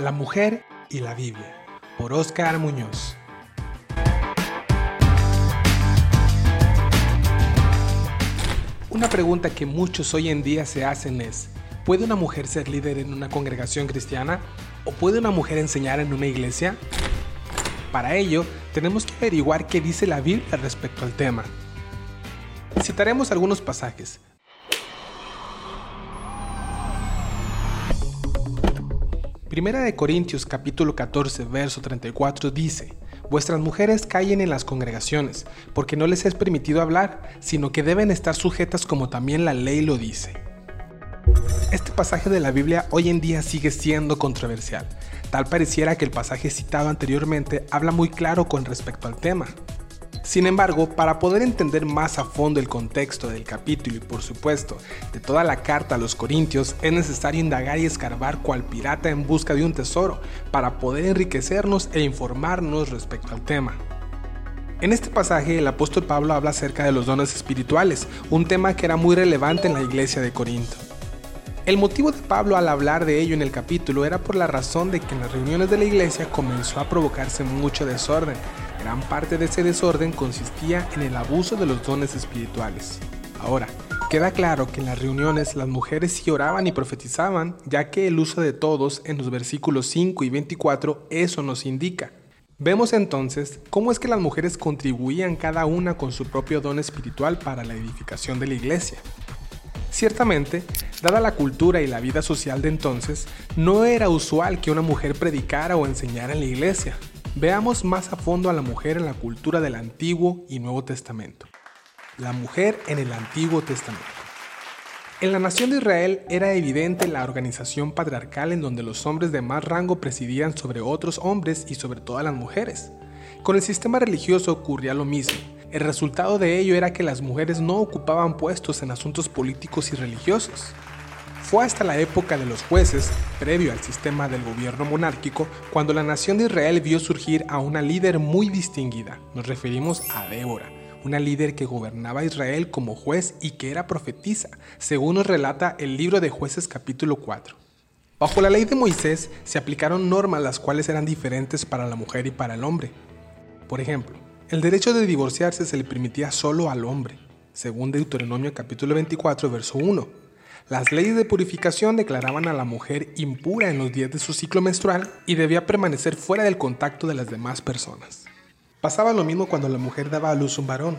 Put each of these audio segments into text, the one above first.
La mujer y la Biblia, por Oscar Muñoz. Una pregunta que muchos hoy en día se hacen es, ¿puede una mujer ser líder en una congregación cristiana? ¿O puede una mujer enseñar en una iglesia? Para ello, tenemos que averiguar qué dice la Biblia respecto al tema. Citaremos algunos pasajes. Primera de Corintios capítulo 14 verso 34 dice, Vuestras mujeres callen en las congregaciones, porque no les es permitido hablar, sino que deben estar sujetas como también la ley lo dice. Este pasaje de la Biblia hoy en día sigue siendo controversial. Tal pareciera que el pasaje citado anteriormente habla muy claro con respecto al tema. Sin embargo, para poder entender más a fondo el contexto del capítulo y por supuesto de toda la carta a los Corintios, es necesario indagar y escarbar cual pirata en busca de un tesoro para poder enriquecernos e informarnos respecto al tema. En este pasaje el apóstol Pablo habla acerca de los dones espirituales, un tema que era muy relevante en la iglesia de Corinto. El motivo de Pablo al hablar de ello en el capítulo era por la razón de que en las reuniones de la iglesia comenzó a provocarse mucho desorden, Gran parte de ese desorden consistía en el abuso de los dones espirituales. Ahora, queda claro que en las reuniones las mujeres sí oraban y profetizaban, ya que el uso de todos en los versículos 5 y 24 eso nos indica. Vemos entonces cómo es que las mujeres contribuían cada una con su propio don espiritual para la edificación de la iglesia. Ciertamente, dada la cultura y la vida social de entonces, no era usual que una mujer predicara o enseñara en la iglesia, Veamos más a fondo a la mujer en la cultura del Antiguo y Nuevo Testamento. La mujer en el Antiguo Testamento. En la nación de Israel era evidente la organización patriarcal en donde los hombres de más rango presidían sobre otros hombres y sobre todas las mujeres. Con el sistema religioso ocurría lo mismo. El resultado de ello era que las mujeres no ocupaban puestos en asuntos políticos y religiosos. Fue hasta la época de los jueces, previo al sistema del gobierno monárquico, cuando la nación de Israel vio surgir a una líder muy distinguida. Nos referimos a Débora, una líder que gobernaba Israel como juez y que era profetisa, según nos relata el libro de jueces capítulo 4. Bajo la ley de Moisés se aplicaron normas las cuales eran diferentes para la mujer y para el hombre. Por ejemplo, el derecho de divorciarse se le permitía solo al hombre, según Deuteronomio capítulo 24, verso 1 las leyes de purificación declaraban a la mujer impura en los días de su ciclo menstrual y debía permanecer fuera del contacto de las demás personas. Pasaba lo mismo cuando la mujer daba a luz un varón,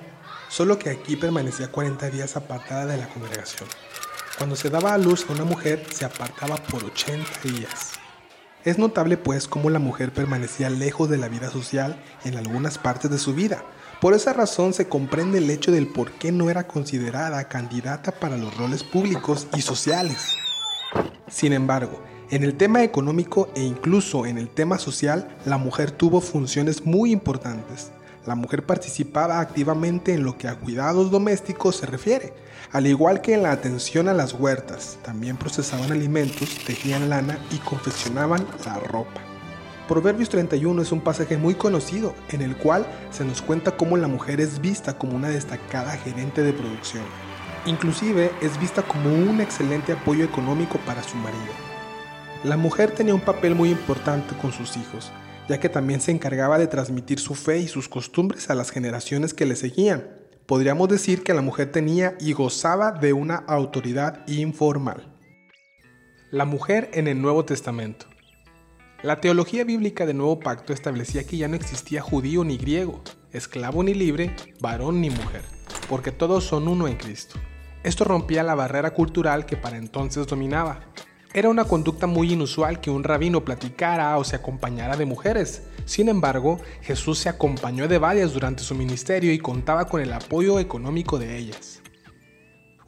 solo que aquí permanecía 40 días apartada de la congregación. Cuando se daba a luz a una mujer, se apartaba por 80 días. Es notable pues cómo la mujer permanecía lejos de la vida social en algunas partes de su vida, por esa razón se comprende el hecho del por qué no era considerada candidata para los roles públicos y sociales. Sin embargo, en el tema económico e incluso en el tema social, la mujer tuvo funciones muy importantes. La mujer participaba activamente en lo que a cuidados domésticos se refiere, al igual que en la atención a las huertas. También procesaban alimentos, tejían lana y confeccionaban la ropa. Proverbios 31 es un pasaje muy conocido en el cual se nos cuenta cómo la mujer es vista como una destacada gerente de producción. Inclusive es vista como un excelente apoyo económico para su marido. La mujer tenía un papel muy importante con sus hijos, ya que también se encargaba de transmitir su fe y sus costumbres a las generaciones que le seguían. Podríamos decir que la mujer tenía y gozaba de una autoridad informal. La mujer en el Nuevo Testamento. La teología bíblica del Nuevo Pacto establecía que ya no existía judío ni griego, esclavo ni libre, varón ni mujer, porque todos son uno en Cristo. Esto rompía la barrera cultural que para entonces dominaba. Era una conducta muy inusual que un rabino platicara o se acompañara de mujeres. Sin embargo, Jesús se acompañó de varias durante su ministerio y contaba con el apoyo económico de ellas.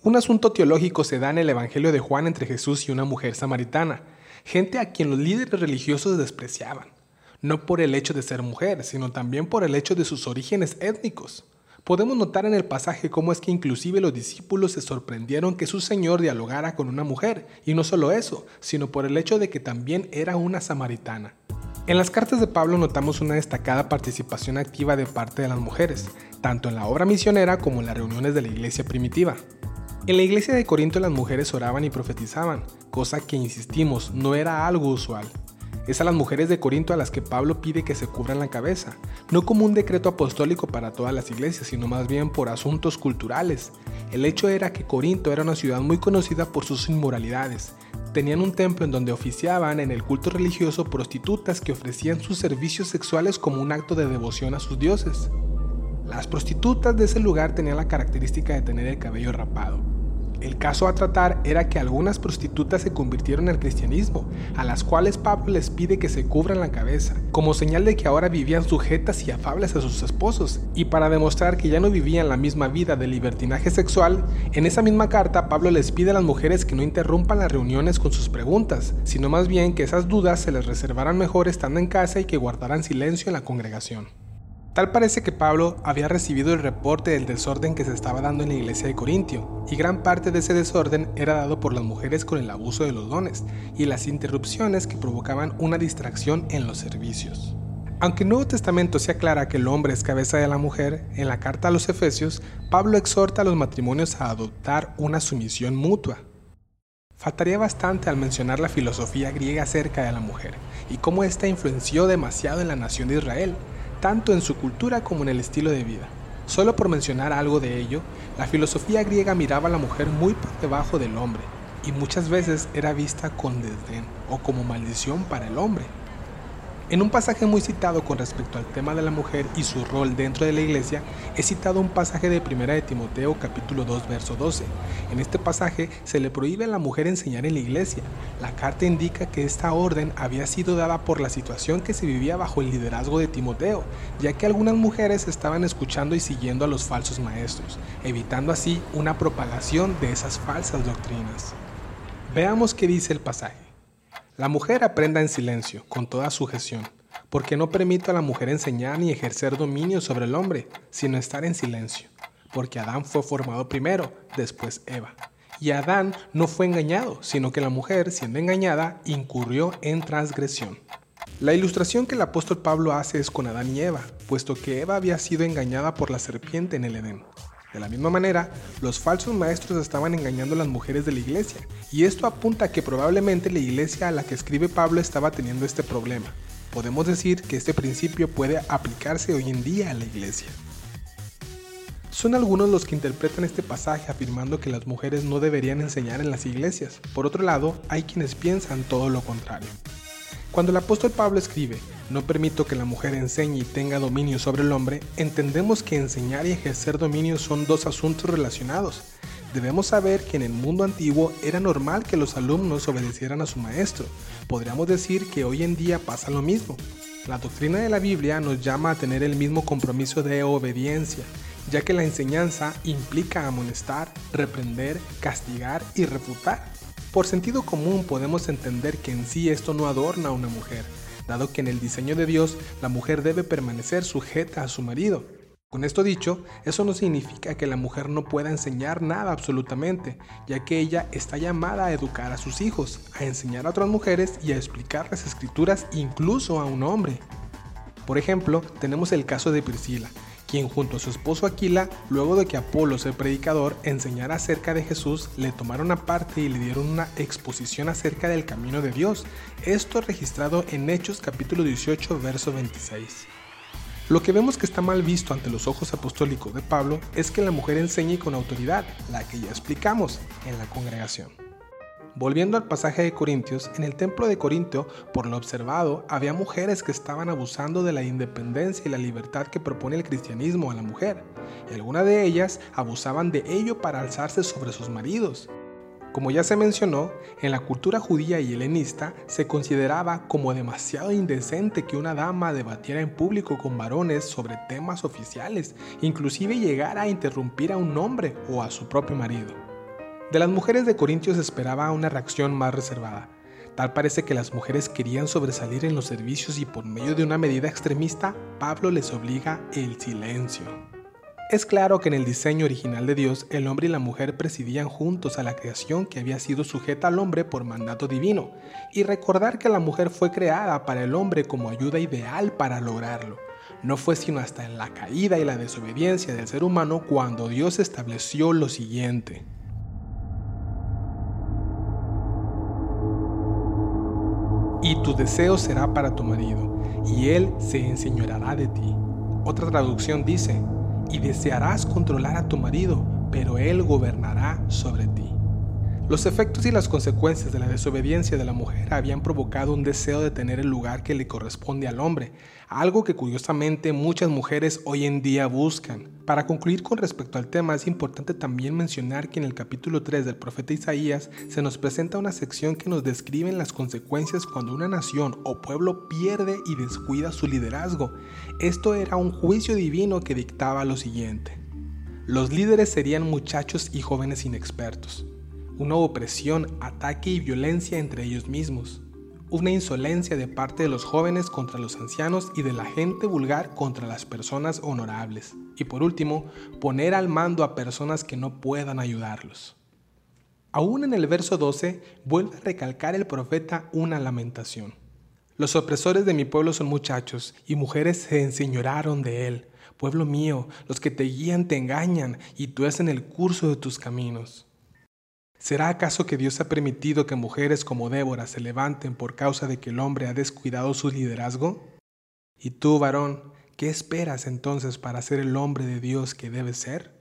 Un asunto teológico se da en el Evangelio de Juan entre Jesús y una mujer samaritana, gente a quien los líderes religiosos despreciaban, no por el hecho de ser mujer, sino también por el hecho de sus orígenes étnicos. Podemos notar en el pasaje cómo es que inclusive los discípulos se sorprendieron que su Señor dialogara con una mujer, y no solo eso, sino por el hecho de que también era una samaritana. En las cartas de Pablo notamos una destacada participación activa de parte de las mujeres, tanto en la obra misionera como en las reuniones de la iglesia primitiva. En la iglesia de Corinto las mujeres oraban y profetizaban, cosa que insistimos no era algo usual. es a las mujeres de Corinto a las que Pablo pide que se cubran la cabeza, no como un decreto apostólico para todas las iglesias, sino más bien por asuntos culturales. El hecho era que Corinto era una ciudad muy conocida por sus inmoralidades. Tenían un templo en donde oficiaban en el culto religioso prostitutas que ofrecían sus servicios sexuales como un acto de devoción a sus dioses. Las prostitutas de ese lugar tenían la característica de tener el cabello rapado. El caso a tratar era que algunas prostitutas se convirtieron al cristianismo, a las cuales Pablo les pide que se cubran la cabeza, como señal de que ahora vivían sujetas y afables a sus esposos, y para demostrar que ya no vivían la misma vida de libertinaje sexual, en esa misma carta Pablo les pide a las mujeres que no interrumpan las reuniones con sus preguntas, sino más bien que esas dudas se les reservaran mejor estando en casa y que guardaran silencio en la congregación. Tal parece que Pablo había recibido el reporte del desorden que se estaba dando en la iglesia de Corintio, y gran parte de ese desorden era dado por las mujeres con el abuso de los dones y las interrupciones que provocaban una distracción en los servicios. Aunque el Nuevo Testamento se aclara que el hombre es cabeza de la mujer, en la carta a los Efesios, Pablo exhorta a los matrimonios a adoptar una sumisión mutua. Faltaría bastante al mencionar la filosofía griega acerca de la mujer y cómo ésta influenció demasiado en la nación de Israel, tanto en su cultura como en el estilo de vida. Solo por mencionar algo de ello, la filosofía griega miraba a la mujer muy por debajo del hombre, y muchas veces era vista con desdén o como maldición para el hombre. En un pasaje muy citado con respecto al tema de la mujer y su rol dentro de la iglesia, he citado un pasaje de 1 de Timoteo capítulo 2 verso 12. En este pasaje se le prohíbe a la mujer enseñar en la iglesia. La carta indica que esta orden había sido dada por la situación que se vivía bajo el liderazgo de Timoteo, ya que algunas mujeres estaban escuchando y siguiendo a los falsos maestros, evitando así una propagación de esas falsas doctrinas. Veamos qué dice el pasaje. La mujer aprenda en silencio, con toda sujeción, porque no permito a la mujer enseñar ni ejercer dominio sobre el hombre, sino estar en silencio, porque Adán fue formado primero, después Eva. Y Adán no fue engañado, sino que la mujer, siendo engañada, incurrió en transgresión. La ilustración que el apóstol Pablo hace es con Adán y Eva, puesto que Eva había sido engañada por la serpiente en el Edén. De la misma manera, los falsos maestros estaban engañando a las mujeres de la iglesia, y esto apunta a que probablemente la iglesia a la que escribe Pablo estaba teniendo este problema. Podemos decir que este principio puede aplicarse hoy en día a la iglesia. Son algunos los que interpretan este pasaje afirmando que las mujeres no deberían enseñar en las iglesias. Por otro lado, hay quienes piensan todo lo contrario. Cuando el apóstol Pablo escribe, no permito que la mujer enseñe y tenga dominio sobre el hombre, entendemos que enseñar y ejercer dominio son dos asuntos relacionados. Debemos saber que en el mundo antiguo era normal que los alumnos obedecieran a su maestro. Podríamos decir que hoy en día pasa lo mismo. La doctrina de la Biblia nos llama a tener el mismo compromiso de obediencia, ya que la enseñanza implica amonestar, reprender, castigar y refutar. Por sentido común podemos entender que en sí esto no adorna a una mujer, dado que en el diseño de Dios la mujer debe permanecer sujeta a su marido. Con esto dicho, eso no significa que la mujer no pueda enseñar nada absolutamente, ya que ella está llamada a educar a sus hijos, a enseñar a otras mujeres y a explicar las escrituras incluso a un hombre. Por ejemplo, tenemos el caso de Priscila, quien junto a su esposo Aquila, luego de que Apolos el predicador enseñara acerca de Jesús, le tomaron aparte y le dieron una exposición acerca del camino de Dios. Esto registrado en Hechos capítulo 18, verso 26. Lo que vemos que está mal visto ante los ojos apostólicos de Pablo es que la mujer enseñe con autoridad, la que ya explicamos en la congregación. Volviendo al pasaje de Corintios, en el templo de Corintio, por lo observado, había mujeres que estaban abusando de la independencia y la libertad que propone el cristianismo a la mujer, y algunas de ellas abusaban de ello para alzarse sobre sus maridos. Como ya se mencionó, en la cultura judía y helenista se consideraba como demasiado indecente que una dama debatiera en público con varones sobre temas oficiales, inclusive llegara a interrumpir a un hombre o a su propio marido. De las mujeres de Corintios esperaba una reacción más reservada. Tal parece que las mujeres querían sobresalir en los servicios y por medio de una medida extremista, Pablo les obliga el silencio. Es claro que en el diseño original de Dios, el hombre y la mujer presidían juntos a la creación que había sido sujeta al hombre por mandato divino, y recordar que la mujer fue creada para el hombre como ayuda ideal para lograrlo. No fue sino hasta en la caída y la desobediencia del ser humano cuando Dios estableció lo siguiente. Y tu deseo será para tu marido, y él se enseñoreará de ti. Otra traducción dice, y desearás controlar a tu marido, pero él gobernará sobre ti. Los efectos y las consecuencias de la desobediencia de la mujer habían provocado un deseo de tener el lugar que le corresponde al hombre, algo que curiosamente muchas mujeres hoy en día buscan. Para concluir con respecto al tema es importante también mencionar que en el capítulo 3 del profeta Isaías se nos presenta una sección que nos describe las consecuencias cuando una nación o pueblo pierde y descuida su liderazgo. Esto era un juicio divino que dictaba lo siguiente. Los líderes serían muchachos y jóvenes inexpertos una opresión, ataque y violencia entre ellos mismos, una insolencia de parte de los jóvenes contra los ancianos y de la gente vulgar contra las personas honorables, y por último, poner al mando a personas que no puedan ayudarlos. Aún en el verso 12 vuelve a recalcar el profeta una lamentación. Los opresores de mi pueblo son muchachos, y mujeres se enseñoraron de él. Pueblo mío, los que te guían te engañan, y tú es en el curso de tus caminos. ¿Será acaso que Dios ha permitido que mujeres como Débora se levanten por causa de que el hombre ha descuidado su liderazgo? Y tú, varón, ¿qué esperas entonces para ser el hombre de Dios que debes ser?